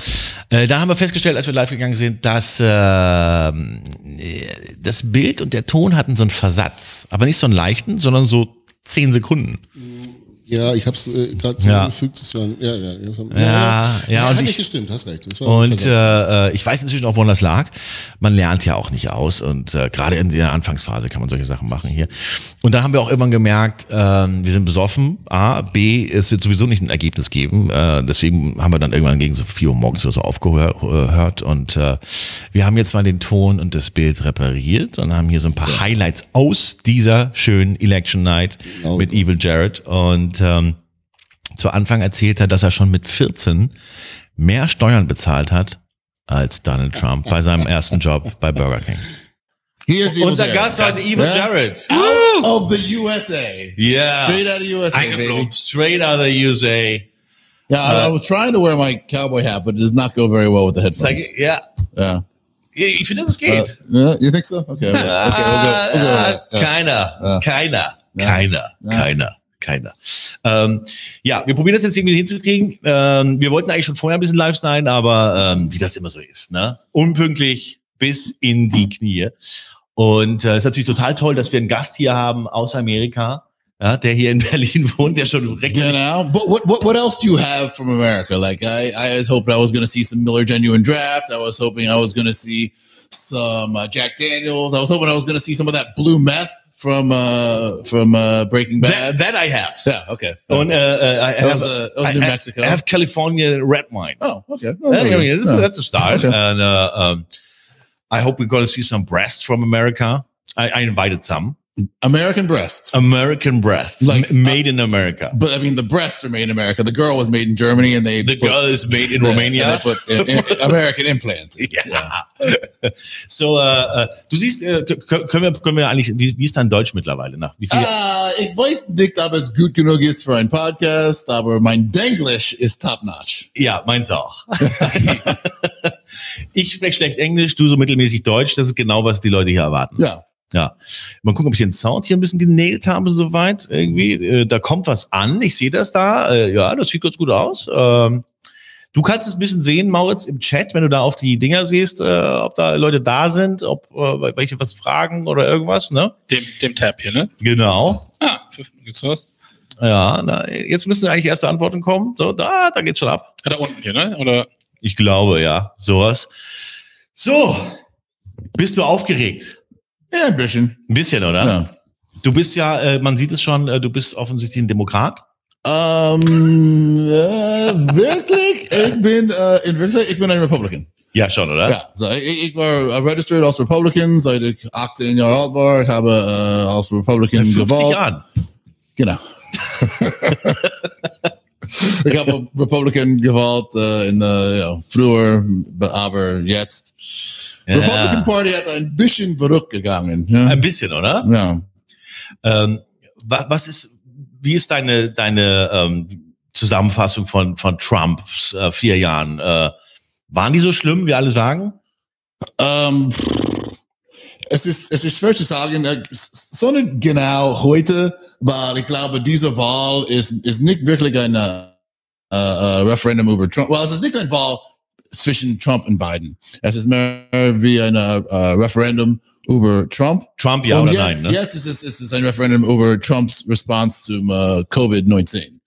Äh, dann haben wir festgestellt, als wir live gegangen sind, dass äh, das Bild und der Ton hatten so einen Versatz. Aber nicht so einen leichten, sondern so zehn Sekunden. Ja, ich hab's äh, gerade Ja. Das war, ja, ja, ja, Ja, ja, und hat ich- nicht gestimmt, hast recht. Und Versatz. äh, ich weiß inzwischen auch, woran das lag. Man lernt ja auch nicht aus und äh, gerade in der Anfangsphase kann man solche Sachen machen hier. Und dann haben wir auch irgendwann gemerkt, ähm, wir sind besoffen. A, B, es wird sowieso nicht ein Ergebnis geben. Äh, deswegen haben wir dann irgendwann gegen so 4 Uhr morgens oder so aufgehört und äh, wir haben jetzt mal den Ton und das Bild repariert und haben hier so ein paar Highlights aus dieser schönen Election Night Genau. mit Evil Jared und ähm, zu Anfang erzählt er, dass er schon mit 14 mehr Steuern bezahlt hat als Donald Trump bei seinem ersten Job bei Burger King. Here's Evil Unser. Gast war Evil Ja? Jared. Out of the USA. Yeah. Straight out of the USA, baby. Straight out of the USA. Yeah, I, I was trying to wear my cowboy hat, but it does not go very well with the headphones. ja, Yeah. ich finde, das Uh, geht. yeah, you think so? Okay. Okay. okay we'll go, we'll. Yeah. keiner, keiner, keiner, keiner, keiner. Ähm, ja, wir probieren das jetzt irgendwie hinzukriegen. Ähm, wir wollten eigentlich schon vorher ein bisschen live sein, aber ähm, wie das immer so ist, ne? Unpünktlich bis in die Knie. Und äh, es ist natürlich total toll, dass wir einen Gast hier haben aus Amerika, ja, der hier in [LAUGHS] Berlin wohnt, der schon You know, but what, what what else do you have from America? Like I, I hoped I was going to see some Miller Genuine Draft. I was hoping I was going to see some uh, Jack Daniels. I was hoping I was going to see some of that blue meth from uh from uh, Breaking that, Bad. that I have. yeah. Okay. Und äh, äh, I have, was, uh, that I- New Mexico. I have California red wine. oh, okay. Oh, I mean, that's, that's a start. Okay. And uh, um, I hope we're going to see some breasts from America. I, I invited some. American breasts. American breast. Like, M- made in America. but I mean, the breasts are made in America. The girl was made in Germany, and they The put- girl is made in yeah, Romania. They put uh, in- [LAUGHS] American implants. Ja. [LAUGHS] So, äh, äh, du siehst, äh, können wir, können wir eigentlich, wie, wie ist dein Deutsch mittlerweile? Nach wie viel? Ah, ich weiß nicht, ob es gut genug ist für einen Podcast, aber mein Denglisch ist top notch. Ja, meins auch. [LAUGHS] ich spreche schlecht Englisch, du so mittelmäßig Deutsch. Das ist genau, was die Leute hier erwarten. Ja. Ja. Mal gucken, ob ich den Sound hier ein bisschen genäht habe, soweit. Irgendwie. Äh, da kommt was an. Ich sehe das da. Äh, ja, das sieht ganz gut aus. Ähm, du kannst es ein bisschen sehen, Mauritz, im Chat, wenn du da auf die Dinger siehst, äh, ob da Leute da sind, ob äh, welche was fragen oder irgendwas, ne? Dem, dem Tab hier, ne? Genau. Ah, gibt's was? Ja, na, jetzt müssen eigentlich erste Antworten kommen. So, da, da geht's schon ab. Ah, da unten hier, ne? Oder? Ich glaube, ja, sowas. So, bist du aufgeregt? Ja, ein bisschen. Ein bisschen, oder? Ja. Du bist ja, äh, man sieht es schon, äh, du bist offensichtlich ein Demokrat. Ähm, äh, wirklich? Ich bin, äh, in Wirklichkeit, ich bin ein Republican. Ja, schon, oder? Ja, so, ich, ich war registered als Republican, seit ich 18 Jahre alt war. Ich habe äh, als Republican 50 gewählt. Genau. [LAUGHS] ich habe Republican gewählt äh, in der, ja, früher, aber jetzt. Ja. Republican Party hat ein bisschen verrückt gegangen. Ja. Ein bisschen, oder? ja. Ähm, wa- was ist, wie ist deine, deine ähm, Zusammenfassung von, von Trumps äh, vier Jahren? Äh, waren die so schlimm, wie alle sagen? Ähm, es ist, es ist schwer zu sagen, äh, s- so nicht genau heute, weil ich glaube, diese Wahl ist, ist nicht wirklich ein äh, äh, Referendum über Trump. Well, es ist nicht eine Wahl zwischen Trump und Biden. Es ist mehr wie ein äh, Referendum über Trump. Trump, ja und oder jetzt, nein? Ne? jetzt ist es, ist es ein Referendum über Trumps Response zum äh, Covid-19.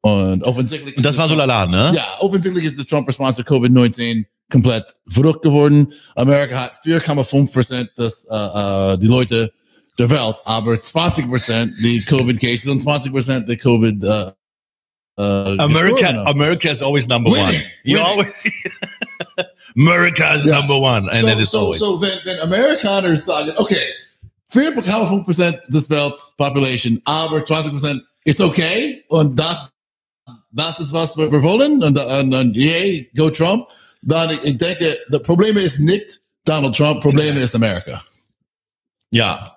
Und offensichtlich. Und das war so lala, ne? ja, offensichtlich ist der Trump-Response zu Covid-19 komplett verrückt geworden. Amerika hat 4,5 Prozent des, äh, äh, die Leute Welt, aber 20% the Covid-Cases und 20 Prozent die Covid, äh, äh, America. America is always number Winning, one. You winning. always, [LAUGHS] America is Ja. number one, and so, that is so, always. so wenn, wenn Amerikaner sagen, okay, 4,5 Prozent des Weltpopulation, aber 20% it's okay und das, das ist was wir, wir wollen und, und, und yay, go Trump, dann ich, ich denke, das Problem ist nicht Donald Trump, Problem ist America. ja.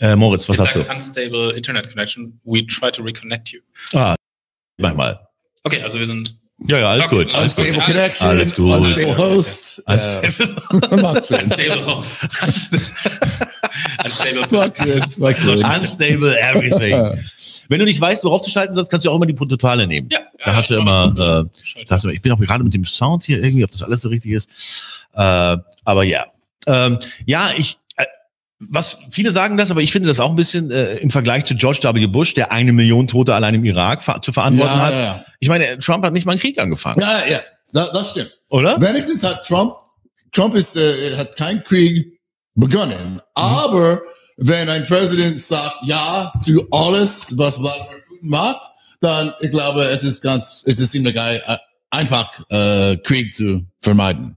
Äh, Moritz, was It's hast like du? unstable internet connection. We try to reconnect you. Ah, manchmal. Okay, also wir sind. Ja, ja, alles Okay, gut. alles Unstable gut. connection, Alles gut. unstable host. Unstable- Sinn. Unstable host. [LAUGHS] unstable Sinn. Unstable everything. [LAUGHS] Wenn du nicht weißt, worauf du schalten sollst, kannst du auch immer die Totale nehmen. Ja, Da hast du immer, äh, da hast du, ich bin auch gerade mit dem Sound hier irgendwie, ob das alles so richtig ist. Äh, aber ja. Ähm, ja, ich, äh, was viele sagen das, aber ich finde das auch ein bisschen äh, im Vergleich zu George W. Bush, der eine Million Tote allein im Irak ver zu verantworten Ja, hat. ja. Ich meine, Trump hat nicht mal einen Krieg angefangen, Ja, ja, das, das stimmt. oder? Wenigstens hat Trump, Trump ist, äh, hat keinen Krieg begonnen. Aber wenn ein Präsident sagt ja zu alles, was Vladimir Putin macht, dann, ich glaube, es ist ganz, es ist ziemlich äh, einfach, äh, Krieg zu vermeiden.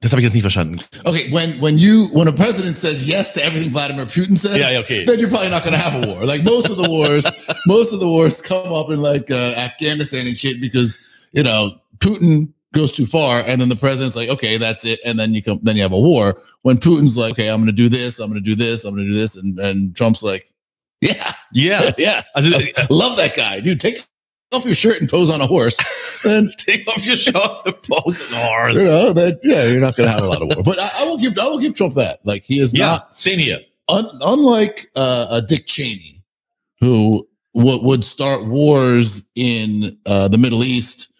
Das habe ich jetzt nicht verstanden. Okay, when when you when a president says yes to everything Vladimir Putin says, Yeah, okay. then you're probably not going to have a war. Like most of the wars, [LAUGHS] most of the wars come up in like uh, Afghanistan and shit because you know Putin goes too far, and then the president's like, okay, that's it, and then you come, then you have a war. When Putin's like, okay, I'm going to do this, I'm going to do this, I'm going to do this, and and Trump's like, yeah, Yeah. [LAUGHS] yeah, I [LAUGHS] love that guy, dude. Take off your shirt and pose on a horse, and [LAUGHS] take off your shirt and pose on a horse. you know that yeah, you're not going to have a lot of war. But I, I will give I will give Trump that. Like he is Ja, not hier. un, unlike uh, uh, Dick Cheney, who w- would start wars in uh, the Middle East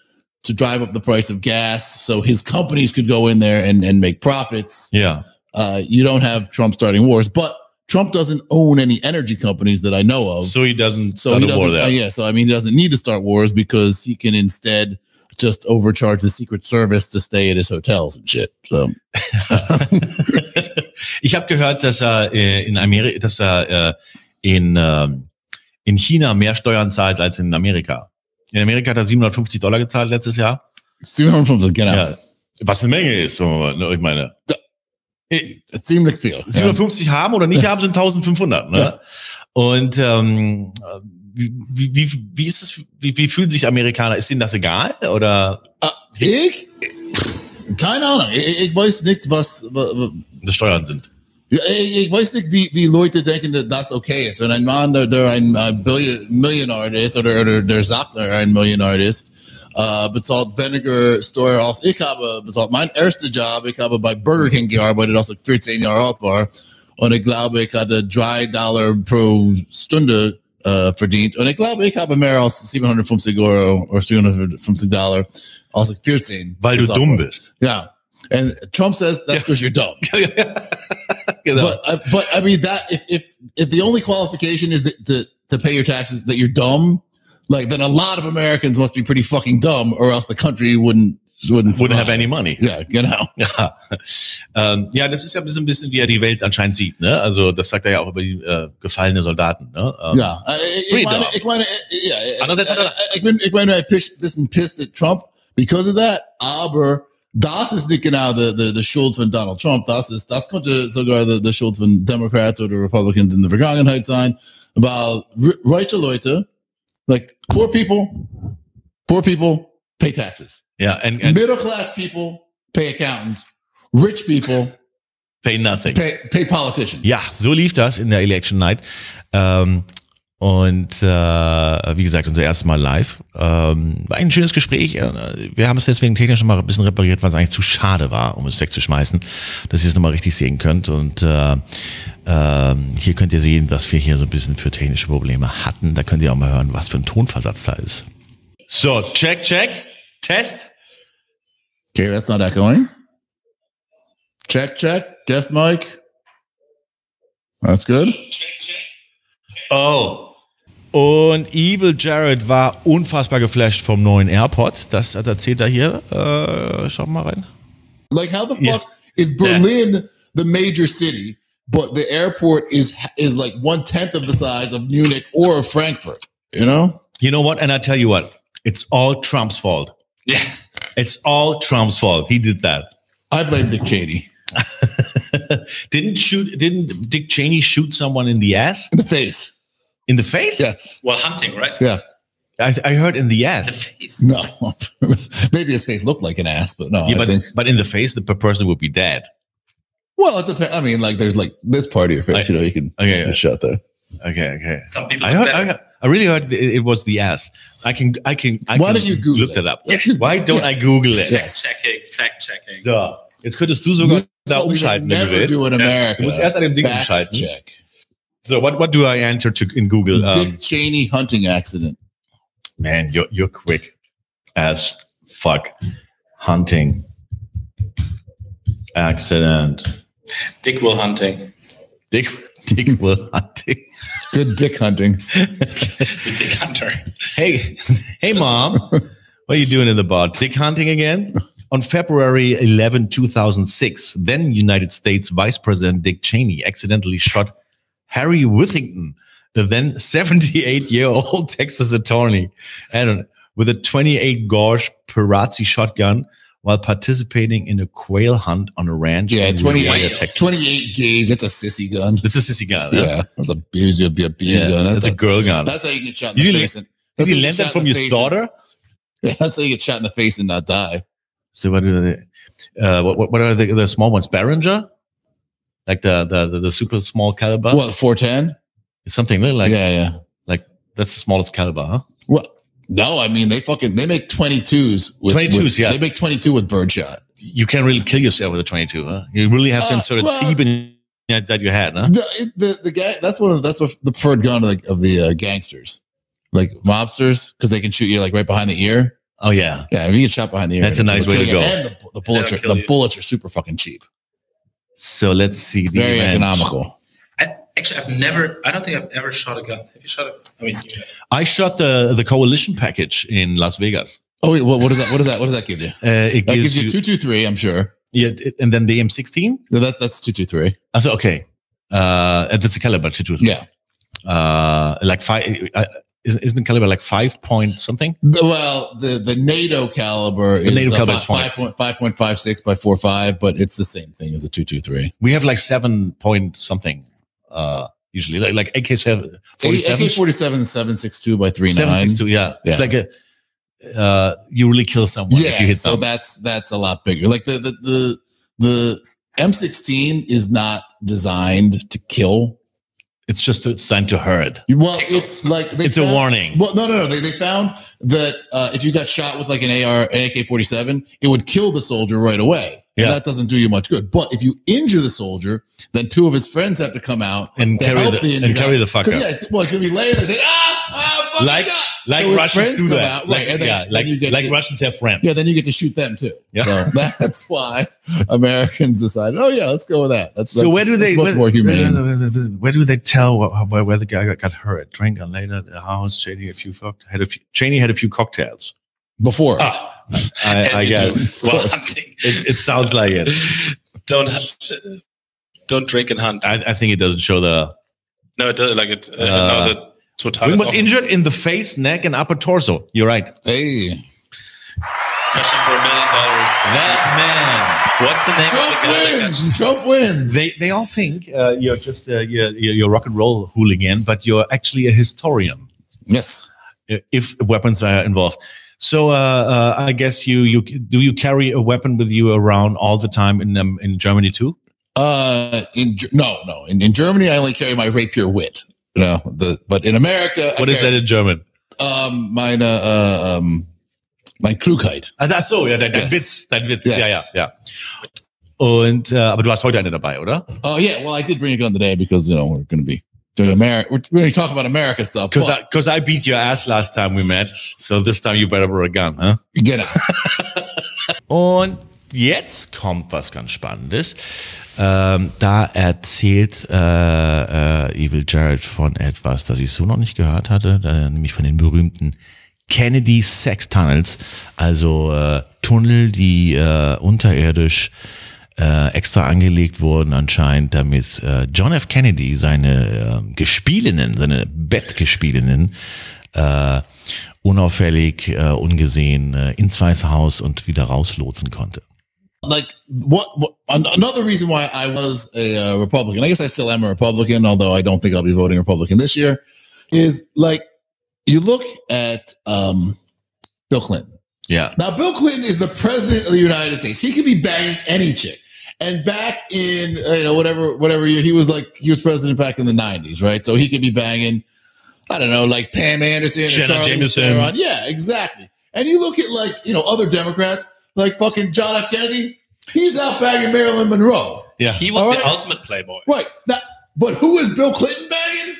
to drive up the price of gas, so his companies could go in there and, and make profits. Ja. Uh, you don't have Trump starting wars, but Trump doesn't own any energy companies that I know of. So he doesn't So he a war doesn't. there. uh, yeah. So I mean, he doesn't need to start wars because he can instead just overcharge the Secret Service to stay at his hotels and shit. So [LAUGHS] ich habe gehört, dass er äh, in Amerika, dass er äh, in, ähm, in China mehr Steuern zahlt als in Amerika. In Amerika hat er 750 Dollar gezahlt letztes Jahr. 750, genau. Ja. Was eine Menge ist, so, ich meine. Äh, Ziemlich viel. Ja. 750 haben oder nicht haben, sind 1500. Ne? Ja. Und ähm, wie, wie, wie, wie ist es, wie, wie fühlen sich Amerikaner? Ist ihnen das egal? Oder Ah, ich? Keine Ahnung. Ich, ich weiß nicht, was, was das Steuern sind? Ja, ich, ich weiß nicht, wie, wie Leute denken, dass das okay ist. Wenn ein Mann, der, der ein äh, Millionär ist oder, oder der sagt, er ein Millionär ist, äh, bezahlt weniger Steuer als ich habe bezahlt. Mein erster Job, ich habe bei Burger King gearbeitet, als ich 14 Jahre alt war. Und ich glaube, ich hatte drei Dollar pro Stunde äh, verdient. Und ich glaube, ich habe mehr als 750 Euro oder 750 Dollar, als ich 14 Weil du dumm war. bist. Yeah. And Trump says that's because you're dumb. [LAUGHS] But uh, but I mean that if if if the only qualification is that, to to pay your taxes that you're dumb, like then a lot of Americans must be pretty fucking dumb, or else the country wouldn't wouldn't Wouldn't have any money. Yeah, genau. [LAUGHS] Ja. Ähm, ja, das ist ja ein bisschen, ein bisschen, wie er die Welt anscheinend sieht. Ne? Also das sagt er ja auch über die äh, gefallene Soldaten. Ne? Ähm, Ja, äh, ich meine, ich meine, äh, ja, äh, Andererseits hat er- ich bin, ich meine, ein bisschen pissed at Trump because of that, aber das ist nicht genau the, the, the Schuld von Donald Trump. Das ist, das könnte sogar the, the Schuld von Democrats oder Republicans in der Vergangenheit sein, weil reiche Leute, like poor people, poor people pay taxes. ja, and, and Middle class people pay accountants. Rich people pay nothing. pay, pay politicians. Ja, so lief das in der Election Night. Ähm, und äh, wie gesagt, unser erstes Mal live. Ähm, war ein schönes Gespräch. Äh, Wir haben es deswegen technisch mal ein bisschen repariert, weil es eigentlich zu schade war, um es wegzuschmeißen, dass ihr es nochmal richtig sehen könnt. Und äh, ähm, hier könnt ihr sehen, was wir hier so ein bisschen für technische Probleme hatten. Da könnt ihr auch mal hören, was für ein Tonversatz da ist. So, check, check. Test. Okay, that's not echoing. Check, check. Guest mic. That's good. Oh. Und Evil Jared war unfassbar geflasht vom neuen AirPod. Das erzählt er hier. Äh, schau mal rein. Like, how the fuck Yeah. is Berlin the major city, but the airport is is like one tenth of the size of Munich or of Frankfurt? You know? You know what? And I tell you what, it's all Trump's fault. Yeah. It's all Trump's fault. He did that. I blame Dick Cheney [LAUGHS] didn't shoot? Didn't Dick Cheney shoot someone in the ass? in the face. In the face? Yes. Well, hunting, right? Yeah. I, I heard in the The ass. face. No. [LAUGHS] Maybe his face looked like an ass, but no. Yeah, I but think. but in the face, the person would be dead. Well, it depends. I mean, like, there's like this part of your face. I- you know, you can Okay, just shut there. Okay, okay. Some people. I heard. I, heard- I really heard it, it was the ass. I can. I can. I Why can don't you Google look it? that up? Let's Why [LAUGHS] don't I Google it? Yes. Checking, fact checking. So, jetzt könntest du sogar da what umschalten, wenn du never willst. do in America. Du musst erst an dem Ding Fact umschalten. check. So, what what do I enter to in Google? Um, Dick Cheney hunting accident. man, you're you're quick as fuck. Hunting accident. Dick will hunting. Dick Dick will hunting. Good dick hunting. The dick hunter. Hey, hey, mom, what are you doing in the bar? Dick hunting again? On February 11, 2006, then United States Vice President Dick Cheney accidentally shot Harry Withington, the then 78 year old [LAUGHS] Texas attorney, and with a 28 gauge Perazzi shotgun while participating in a quail hunt on a ranch Yeah, 28, Riviera, Texas. 28 gauge. That's a sissy gun. This a sissy gun. Yeah, huh? that's a baby, a BB Yeah, gun. that's a girl gun. That's how you get shot in You the face. And, Did that's you learn that from your daughter? [LAUGHS] yeah, that's how you get shot in the face and not die. So what are the uh, what, what- what are the, the small ones? Behringer, like the the the, the super small caliber. What, 410? It's something like like, yeah, yeah. like that's the smallest caliber, huh? Well, no, I mean, they fucking, they make 22s with, 22s, yeah. They make 22 with birdshot. You can't really kill yourself with a 22, huh? You really have some Uh, sort of well- teeth in that you had, huh? The, the, the guy, that's one of, that's what the preferred gun of the, of the uh, gangsters. Like mobsters, because they can shoot you like right behind the ear. Oh yeah, Yeah, if you get shot behind the ear, That's a nice way to go. And the, the bullets, are, the bullets are super fucking cheap. So let's see. It's the very economical. I, actually, I've never. I don't think I've ever shot a gun. Have you shot it? I mean, you, I shot the the coalition package in Las Vegas. Oh wait, what, what is that? What does that? What does that give you? Uh, it That gives gives you two two three. I'm sure. yeah, it- and then the M16. No, that that's two two three. I said okay. Uh, that's a caliber two two. Yeah. Uh, like five. I, isn't, isn't the caliber like five point something? The- well, the the NATO caliber is NATO caliber is about fine. five point five point five six by four five, but it's the same thing as a two two three. We have like seven point something. Uh, usually like like AK seven AK forty seven seven six two by three seven nine. six two. Yeah, Yeah. it's like a. Uh, you really kill someone Yeah, if you hit so someone. that's that's a lot bigger. Like the the the the M16 is not designed to kill. it's just it's time to hurt. Well, it's like they It's a warning. Well, no, no, no. They, they found that uh, if you got shot with like an AR, an AK 47, it would kill the soldier right away. And Yeah. that doesn't do you much good. But if you injure the soldier, then two of his friends have to come out And carry the- and injured carry guy. the fucker. 'Cause, Yeah, well, it's to be laying there saying, ah, ah, Like-. Like So Russians do that. out, like, right, and then- yeah, like get like to- Russians have friends. Yeah, then you get to shoot them too. Yeah. So [LAUGHS] that's why Americans decided, oh, yeah, let's go with that. That's, So where do they much where, more humane. Where, do they tell where, where, the guy got, got hurt? Drank and later at the house. Cheney a few had a few, Cheney had a few cocktails. Before. Ah, I, [LAUGHS] I guess do while course. hunting. it, it sounds like it. Don't don't drink and hunt. I, I think it doesn't show the. no, it does like it. Uh, Uh, no, the total. He was injured in the face, neck, and upper torso. You're right. Hey. Question for a million dollars. That man. What's the name of Trump the guy that wins. Trump wins. They they all think uh, you're just uh, you're, you're you're rock and roll hooligan, but you're actually a historian. yes. uh, if weapons are involved. So uh, uh, I guess you you do you carry a weapon with you around all the time in um, in Germany too? Uh, in no, no. In, in Germany, I only carry my rapier wit. You know, the but in America, I What is that in German? Um, mine, uh, uh, um, mein Klugheit. Ah, so, ja, dein, dein Yes. Witz, dein Witz, Yes. ja, ja, ja. Und äh, aber du hast heute eine dabei, oder? Oh yeah, well, I did bring a gun today because you know we're going to be doing America. We're going to talk about America stuff. Because I, 'cause I beat your ass last time we met, so this time you better bring a gun, huh? get out. [LAUGHS] Und jetzt kommt was ganz Spannendes. Ähm, da erzählt äh, äh, Evil Jared von etwas, das ich so noch nicht gehört hatte, da, nämlich von den berühmten Kennedy Sex Tunnels, also äh, Tunnel, die äh, unterirdisch äh, extra angelegt wurden anscheinend, damit äh, John F. Kennedy seine äh, Gespielinnen, seine Bettgespielinnen äh, unauffällig, äh, ungesehen äh, ins Weiße Haus und wieder rauslotsen konnte. like what, what an- another reason why I was a uh, Republican, I guess I still am a Republican, although I don't think I'll be voting Republican this year, is like you look at um, Bill Clinton. Ja. Now, Bill Clinton is the president of the United States. He could be banging any chick. And back in uh, you know whatever whatever year he was like he was president back in the nineties, right? So he could be banging, I don't know, like Pam Anderson or Jenna Charlize Jameson. Theron. Yeah, exactly. And you look at like you know other Democrats like fucking John F. Kennedy. He's out banging Marilyn Monroe, Ja. He was All the right. ultimate playboy. right? Now, but who is Bill Clinton banging?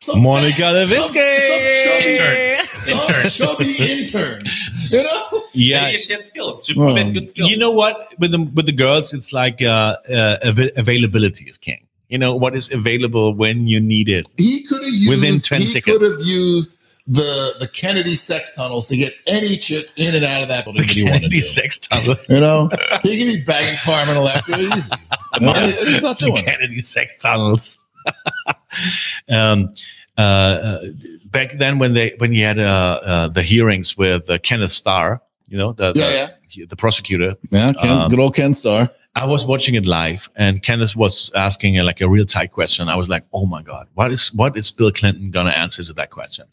Some Monica some, Lewinsky. some chubby, Intern. some chubby [LAUGHS] intern. You know? Ja. Maybe she had skills. She Well, had good skills. You know what? With the with the girls, it's like uh, uh, av- availability is king. You know what is available when you need it. he could have used Within 10 he seconds. could have used the the Kennedy sex tunnels to get any chick in and out of that building that he wanted Kennedy to. sex tunnel. [LAUGHS] You know, he could be banging Carmen Electra easy. [LAUGHS] And he- he's not doing it. Kennedy sex tunnels. um, uh, uh, back then, when they when he had uh, uh, the hearings with uh, Kenneth Starr, you know, the Yeah, the, the prosecutor, Yeah, Ken, Um, good old Ken Starr. I was watching it live, and Kenneth was asking like a real tight question. I was like, "Oh my god, what is what is Bill Clinton gonna answer to that question?"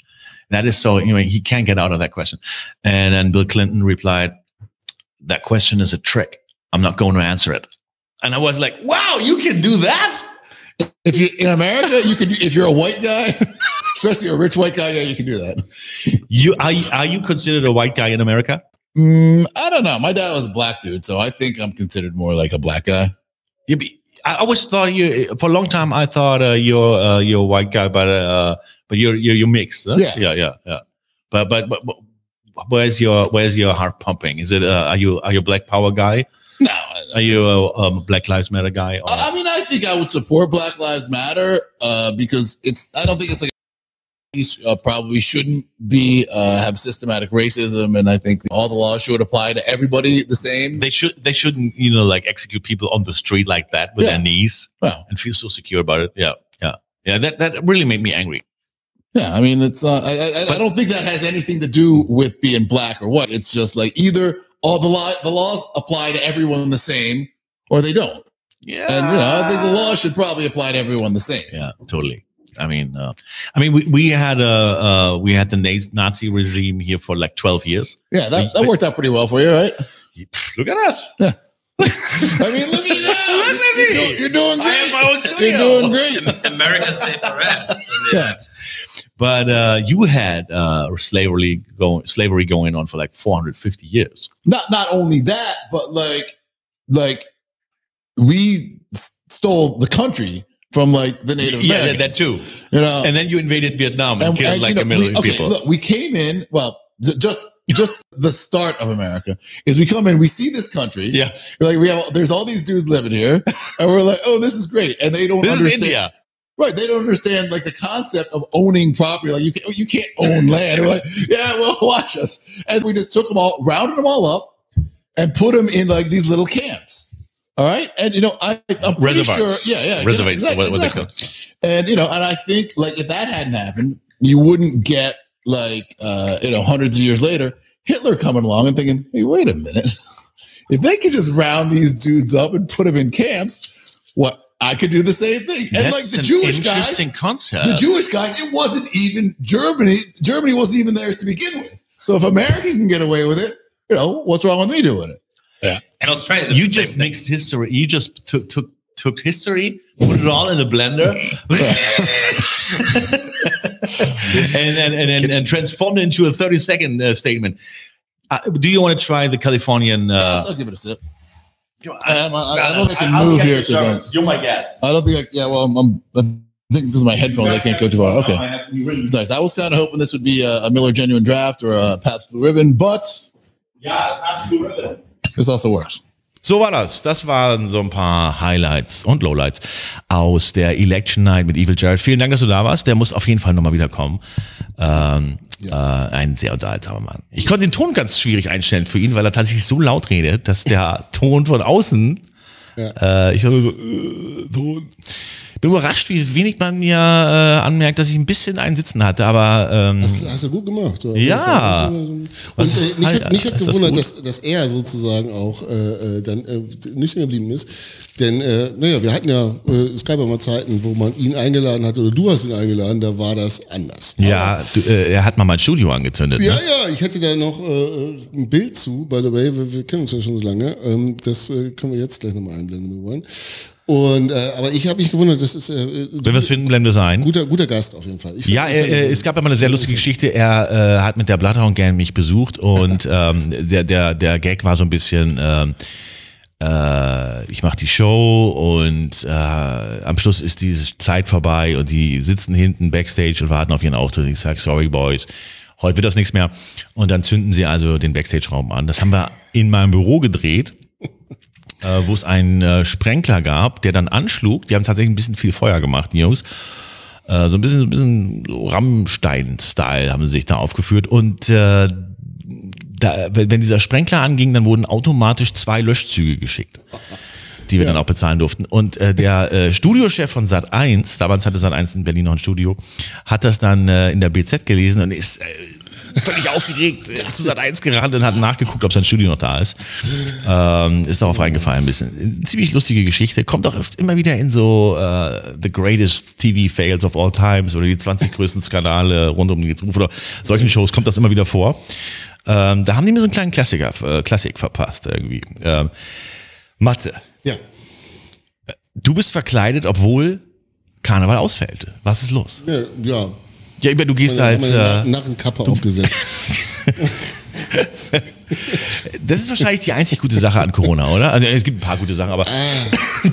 That is so. You know, he can't get out of that question. And then Bill Clinton replied, "That question is a trick. I'm not going to answer it." And I was like, "Wow, you can do that." If you in America, you can. If you're a white guy, [LAUGHS] especially a rich white guy, yeah, you can do that. [LAUGHS] You are you- are you considered a white guy in America? Mm, I don't know. My dad was a black dude, so I think I'm considered more like a black guy. You be, I always thought you for a long time. I thought uh, you're uh, you're a white guy, but uh, but you're you're, you're mixed. Huh? Yeah. yeah, yeah, yeah. But, but but but where's your where's your heart pumping? Is it uh, are you are you a Black Power guy? No, Are you a um, Black Lives Matter guy? Or, I I mean, I think I would support Black Lives Matter uh, because it's. I don't think it's like uh, probably shouldn't be uh, have systematic racism, and I think all the laws should apply to everybody the same. they should they shouldn't you know like execute people on the street like that with Yeah. their knees Well, and feel so secure about it. Yeah, yeah, yeah. That that really made me angry. Yeah, I mean, it's uh, I, I, I don't think that has anything to do with being black or what. It's just like either all the law the laws apply to everyone the same, or they don't. Yeah. And you know, I think the law should probably apply to everyone the same. Yeah, totally. I mean, uh, I mean, we, we had a uh, we had the Nazi regime here for like twelve years. Yeah, that, that worked out pretty well for you, right? Look at us. [LAUGHS] I mean, look at you. [LAUGHS] Look at You're, me. doing- you're doing I have great. my own studio. You're doing great. America saved for us. [LAUGHS] Yeah. But uh, you had uh, slavery going slavery going on for like 450 years. Not not only that, but like like we s- stole the country from like the Native yeah, Americans. that, that too. you know, And then you invaded Vietnam and, killed and, like know, a million we, okay, people. Look, we came in. Well, just just the start of America is we come in. We see this country. yeah, like we have. There's all these dudes living here, and we're like, oh, this is great, and they don't this is understand. India. Right, they don't understand like the concept of owning property. Like you can't, you can't own land. We're like, yeah, well, [LAUGHS] watch us, and we just took them all, rounded them all up, and put them in like these little camps. All right, and you know, I, I'm pretty Reservoirs. sure, yeah, yeah, Reservations, exactly, what, what they exactly. And you know, and I think like if that hadn't happened, you wouldn't get like uh, you know hundreds of years later Hitler coming along and thinking, hey, wait a minute, [LAUGHS] if they could just round these dudes up and put them in camps, what I could do the same thing. and like That's the an Jewish guys, interesting concept. the Jewish guys, it wasn't even Germany. Germany wasn't even theirs to begin with. So if America can get away with it, you know what's wrong with me doing it? Yeah. And Australia. did you the same just thing. mixed history. You just took took took history, put it all in a blender, [LAUGHS] and then and, and, and transformed it into a thirty second uh, statement. Uh, do you want to try the Californian? Uh, I'll give it a sip. I, Um, I, I don't think I can move here because You're my guest. I don't think. I, yeah, well, I'm, I'm I think because of my headphones, I can't go too far. Okay. Nice. I was kind of hoping this would be a, a Miller Genuine Draft or a Pabst Blue Ribbon, but Ja, absolut. This also works. So war das. Das waren so ein paar Highlights und Lowlights aus der Election Night mit Evil Jared. Vielen Dank, dass du da warst. Der muss auf jeden Fall nochmal wiederkommen. Ähm, äh, ein sehr unterhaltsamer Mann. Ich konnte den Ton ganz schwierig einstellen für ihn, weil er tatsächlich so laut redet, dass der [LAUGHS] Ton von außen, äh, ich höre so, äh, Ton. Ich bin überrascht, wie wenig man mir äh, anmerkt, dass ich ein bisschen einen Sitzen hatte, aber ähm, Das hast du gut gemacht. jeden Ja. Und Was- äh, mich, hat, mich hat das gewundert, gut? dass, dass er sozusagen auch äh, äh, dann äh, nüchtern geblieben ist. Denn, äh, naja, wir hatten ja äh, Skype mal Zeiten, wo man ihn eingeladen hat oder du hast ihn eingeladen, da war das anders. ja, du, äh, er hat mal mein Studio angezündet. Ja, ne? ja, ich hätte da noch äh, ein Bild zu, by the way, wir, wir kennen uns ja schon so lange. Ähm, das äh, können wir jetzt gleich nochmal einblenden, wenn wir wollen. Und, äh, aber ich habe mich gewundert, das ist äh, Wenn wir es finden, blenden wir es ein. guter, guter Gast auf jeden Fall. Ich Ja, fand- äh, es gab aber eine sehr lustige Geschichte. Er äh, hat mit der Bloodhound Gang mich besucht und [LAUGHS] ähm, der, der, der Gag war so ein bisschen, ähm, äh, ich mache die Show und äh, am Schluss ist diese Zeit vorbei und die sitzen hinten backstage und warten auf ihren Auftritt. Ich sage, sorry Boys, heute wird das nichts mehr. Und dann zünden sie also den Backstage-Raum an. Das haben wir in meinem Büro gedreht äh, wo es einen äh, Sprenkler gab, der dann anschlug. Die haben tatsächlich ein bisschen viel Feuer gemacht, die Jungs. Äh, so ein bisschen, so ein bisschen so Rammstein-Style haben sie sich da aufgeführt. Und äh, da, wenn dieser Sprenkler anging, dann wurden automatisch zwei Löschzüge geschickt, die wir dann auch bezahlen durften. Und äh, der äh, Studiochef von Sat 1, damals hatte Sat 1 in Berlin noch ein Studio, hat das dann äh, in der BZ gelesen und ist äh, völlig aufgeregt äh, zu Sat 1 gerannt und hat nachgeguckt, ob sein Studio noch da ist. Ähm, ist darauf reingefallen ein bisschen. Ziemlich lustige Geschichte. Kommt auch oft immer wieder in so äh, The Greatest TV Fails of All Times oder die 20 größten Skandale rund um den Ruf oder solchen Shows kommt das immer wieder vor. Ähm, da haben die mir so einen kleinen Klassiker, äh, Klassik verpasst irgendwie. Ähm, Matze, Ja. du bist verkleidet, obwohl Karneval ausfällt. Was ist los? Ja, ja. Ja, du gehst Meine, als... Äh, Narrenkappe aufgesetzt. [LAUGHS] [LAUGHS] Das ist wahrscheinlich die einzig gute Sache an Corona, oder? Also es gibt ein paar gute Sachen, aber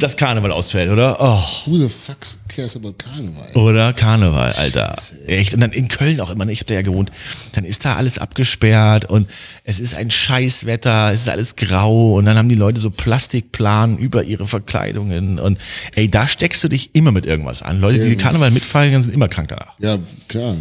das Karneval ausfällt, oder? Oh, Who the fuck cares about Karneval? oder Karneval, Alter. Echt. Und dann in Köln auch immer, ne? ich habe da ja gewohnt, dann ist da alles abgesperrt und es ist ein Scheißwetter, es ist alles grau und dann haben die Leute so Plastikplanen über ihre Verkleidungen und ey, da steckst du dich immer mit irgendwas an. Leute, die Karneval mitfeiern, sind immer krank danach. Ja, klar.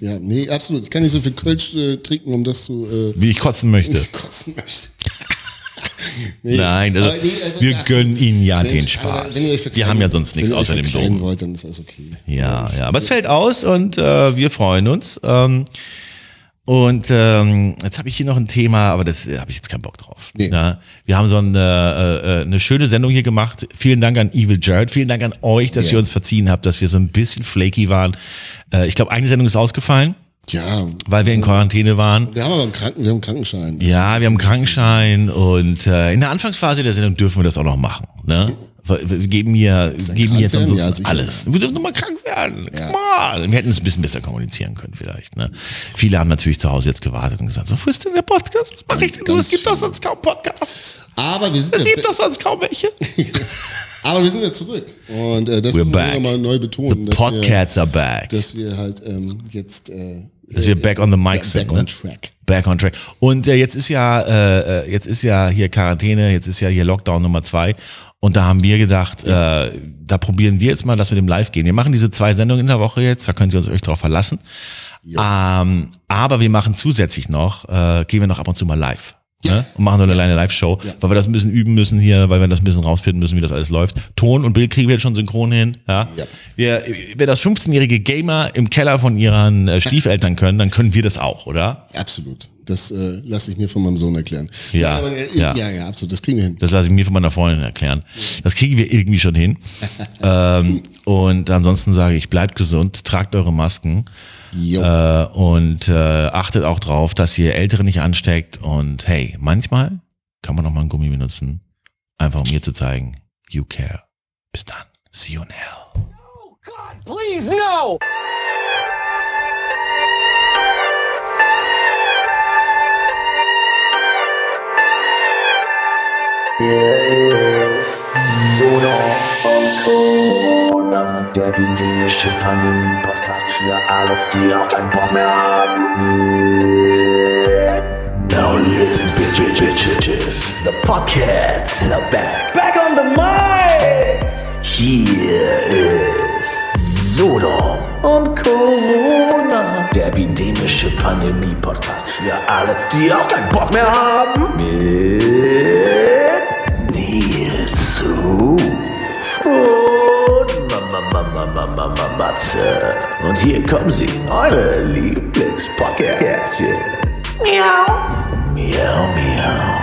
Ja, nee, absolut. Ich kann nicht so viel Kölsch äh, trinken, um das zu äh, Wie ich kotzen möchte. Nicht kotzen möchte. [LAUGHS] Nein, also, nee, also, wir ja. gönnen ihnen ja Mensch, den Spaß. Wir haben ja sonst nichts außer dem Dom. wollt, dann ist das okay. Ja, ja, aber es fällt aus und äh, wir freuen uns. Ähm, und ähm, jetzt habe ich hier noch ein Thema, aber das äh, habe ich jetzt keinen Bock drauf. Nee. Ja, wir haben so eine, äh, äh, eine schöne Sendung hier gemacht. Vielen Dank an Evil Jared. Vielen Dank an euch, dass Ja. ihr uns verziehen habt, dass wir so ein bisschen flaky waren. Äh, ich glaube, eine Sendung ist ausgefallen, Ja, weil wir in Quarantäne waren. wir haben aber einen, Kranken, wir haben einen Krankenschein. Ja, wir haben einen Krankenschein und äh, in der Anfangsphase der Sendung dürfen wir das auch noch machen. Ne? Geben hier, er geben jetzt werden? ansonsten Ja, alles. Wir dürfen nochmal krank werden. Ja. Come on. Wir hätten es ein bisschen besser kommunizieren können vielleicht. Ne? Viele haben natürlich zu Hause jetzt gewartet und gesagt, so, wo ist denn der Podcast? Was mache ich denn nur? Es gibt doch sonst kaum Podcasts. Aber wir sind Es gibt doch sonst kaum welche. [LAUGHS] aber wir sind ja zurück. Und äh, das We're müssen wir back. nochmal neu betonen, wir, Podcasts are back. dass wir halt ähm, jetzt äh, Dass wir back on the mic back sind. on Ne? track. Back on track. Und äh, jetzt ist ja, äh, äh, jetzt ist ja hier Quarantäne, jetzt ist ja hier Lockdown Nummer zwei. Und da haben wir gedacht, äh, da probieren wir jetzt mal, dass wir dem live gehen. Wir machen diese zwei Sendungen in der Woche jetzt, da könnt ihr uns euch drauf verlassen. Ähm, aber wir machen zusätzlich noch, äh, gehen wir noch ab und zu mal live. Ne? Und machen so eine kleine Live-Show, weil wir das ein bisschen üben müssen hier, weil wir das ein bisschen rausfinden müssen, wie das alles läuft. Ton und Bild kriegen wir jetzt schon synchron hin. Ja? Ja. Wir, wenn das 15-jährige Gamer im Keller von ihren äh, [LAUGHS] Stiefeltern können, dann können wir das auch, oder? Absolut. Das äh, lasse ich mir von meinem Sohn erklären. Ja, aber, äh, ja. ja. ja, absolut. Das kriegen wir hin. Das lasse ich mir von meiner Freundin erklären. Das kriegen wir irgendwie schon hin. [LAUGHS] ähm, und ansonsten sage ich, bleibt gesund, tragt eure Masken. Äh, und äh, achtet auch drauf, dass ihr Ältere nicht ansteckt. Und hey, manchmal kann man noch mal einen Gummi benutzen, einfach um mir zu zeigen, you care. Bis dann. See you in hell. God, please, no! Hier ist Corona, der epidemische Pandemie-Podcast für alle, die auch keinen Bock mehr haben. Now listen, bitches, bitches, the podcasts are back. Back on the mics! Hier ist Sodom und Corona, der epidemische Pandemie-Podcast für alle, die auch keinen Bock mehr haben. Mit viel zu und Mama, Mama, Mama, Matze. Und hier kommen sie, eure Lieblingspodcasts. Miau. Miau, miau.